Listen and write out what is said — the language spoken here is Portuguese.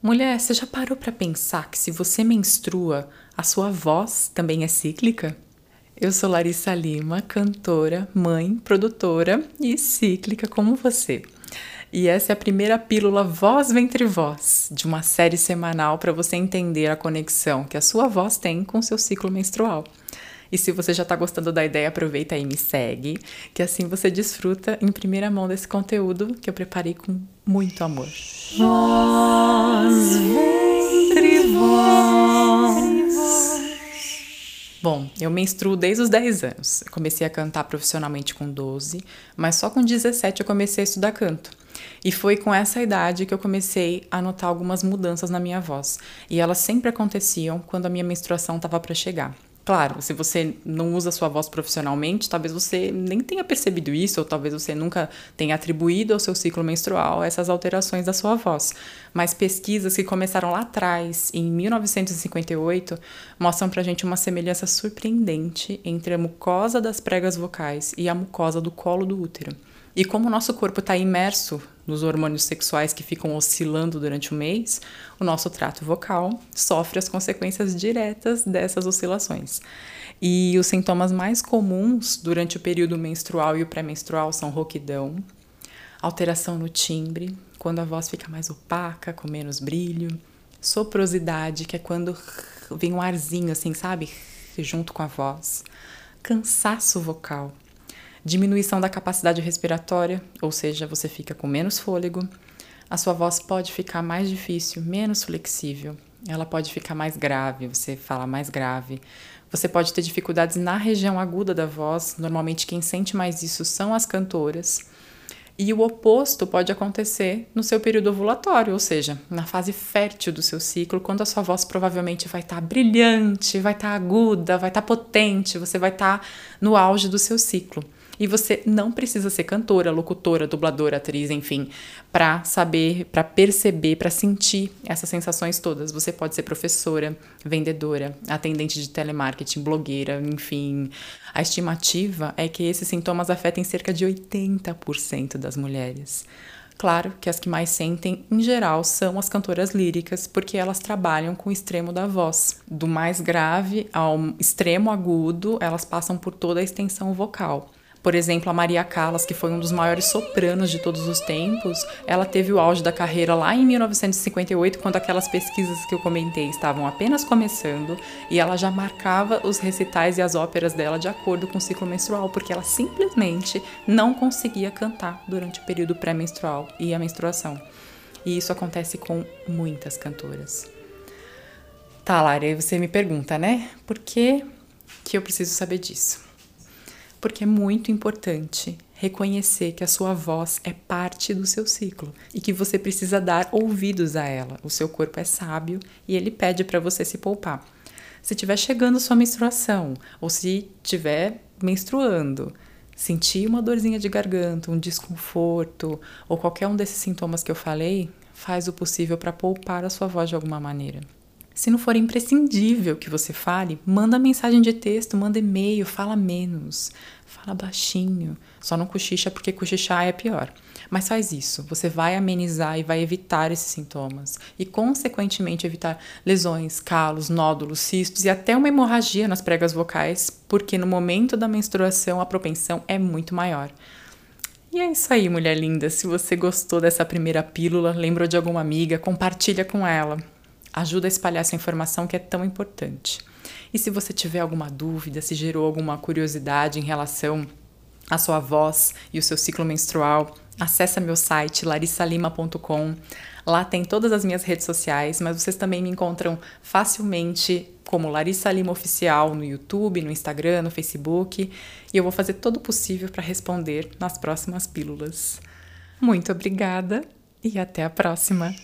Mulher, você já parou para pensar que se você menstrua, a sua voz também é cíclica? Eu sou Larissa Lima, cantora, mãe, produtora e cíclica como você. E essa é a primeira pílula Voz Ventre Voz, de uma série semanal para você entender a conexão que a sua voz tem com o seu ciclo menstrual. E se você já está gostando da ideia, aproveita e me segue, que assim você desfruta em primeira mão desse conteúdo que eu preparei com muito amor. Voz, ventre, voz. Bom, eu menstruo desde os 10 anos. Eu comecei a cantar profissionalmente com 12, mas só com 17 eu comecei a estudar canto. E foi com essa idade que eu comecei a notar algumas mudanças na minha voz. E elas sempre aconteciam quando a minha menstruação estava para chegar. Claro, se você não usa sua voz profissionalmente, talvez você nem tenha percebido isso, ou talvez você nunca tenha atribuído ao seu ciclo menstrual essas alterações da sua voz. Mas pesquisas que começaram lá atrás, em 1958, mostram pra gente uma semelhança surpreendente entre a mucosa das pregas vocais e a mucosa do colo do útero. E como o nosso corpo está imerso nos hormônios sexuais que ficam oscilando durante o mês, o nosso trato vocal sofre as consequências diretas dessas oscilações. E os sintomas mais comuns durante o período menstrual e o pré-menstrual são rouquidão, alteração no timbre, quando a voz fica mais opaca, com menos brilho, soprosidade, que é quando vem um arzinho assim, sabe, junto com a voz, cansaço vocal diminuição da capacidade respiratória, ou seja, você fica com menos fôlego, a sua voz pode ficar mais difícil, menos flexível, ela pode ficar mais grave, você fala mais grave. Você pode ter dificuldades na região aguda da voz, normalmente quem sente mais isso são as cantoras. E o oposto pode acontecer no seu período ovulatório, ou seja, na fase fértil do seu ciclo, quando a sua voz provavelmente vai estar tá brilhante, vai estar tá aguda, vai estar tá potente, você vai estar tá no auge do seu ciclo. E você não precisa ser cantora, locutora, dubladora, atriz, enfim, para saber, para perceber, para sentir essas sensações todas. Você pode ser professora, vendedora, atendente de telemarketing, blogueira, enfim. A estimativa é que esses sintomas afetem cerca de 80% das mulheres. Claro que as que mais sentem, em geral, são as cantoras líricas, porque elas trabalham com o extremo da voz. Do mais grave ao extremo agudo, elas passam por toda a extensão vocal. Por exemplo, a Maria Callas, que foi um dos maiores sopranos de todos os tempos, ela teve o auge da carreira lá em 1958, quando aquelas pesquisas que eu comentei estavam apenas começando, e ela já marcava os recitais e as óperas dela de acordo com o ciclo menstrual, porque ela simplesmente não conseguia cantar durante o período pré-menstrual e a menstruação. E isso acontece com muitas cantoras. Tá, Lara, aí você me pergunta, né? Por que, que eu preciso saber disso? Porque é muito importante reconhecer que a sua voz é parte do seu ciclo e que você precisa dar ouvidos a ela. O seu corpo é sábio e ele pede para você se poupar. Se estiver chegando sua menstruação ou se estiver menstruando, sentir uma dorzinha de garganta, um desconforto ou qualquer um desses sintomas que eu falei, faz o possível para poupar a sua voz de alguma maneira. Se não for imprescindível que você fale, manda mensagem de texto, manda e-mail, fala menos, fala baixinho. Só não cochicha porque cochichar é pior. Mas faz isso, você vai amenizar e vai evitar esses sintomas e, consequentemente, evitar lesões, calos, nódulos, cistos e até uma hemorragia nas pregas vocais, porque no momento da menstruação a propensão é muito maior. E é isso aí, mulher linda. Se você gostou dessa primeira pílula, lembrou de alguma amiga, compartilha com ela. Ajuda a espalhar essa informação que é tão importante. E se você tiver alguma dúvida, se gerou alguma curiosidade em relação à sua voz e o seu ciclo menstrual, acessa meu site larissalima.com. Lá tem todas as minhas redes sociais, mas vocês também me encontram facilmente como Larissa Lima Oficial no YouTube, no Instagram, no Facebook, e eu vou fazer todo o possível para responder nas próximas pílulas. Muito obrigada e até a próxima!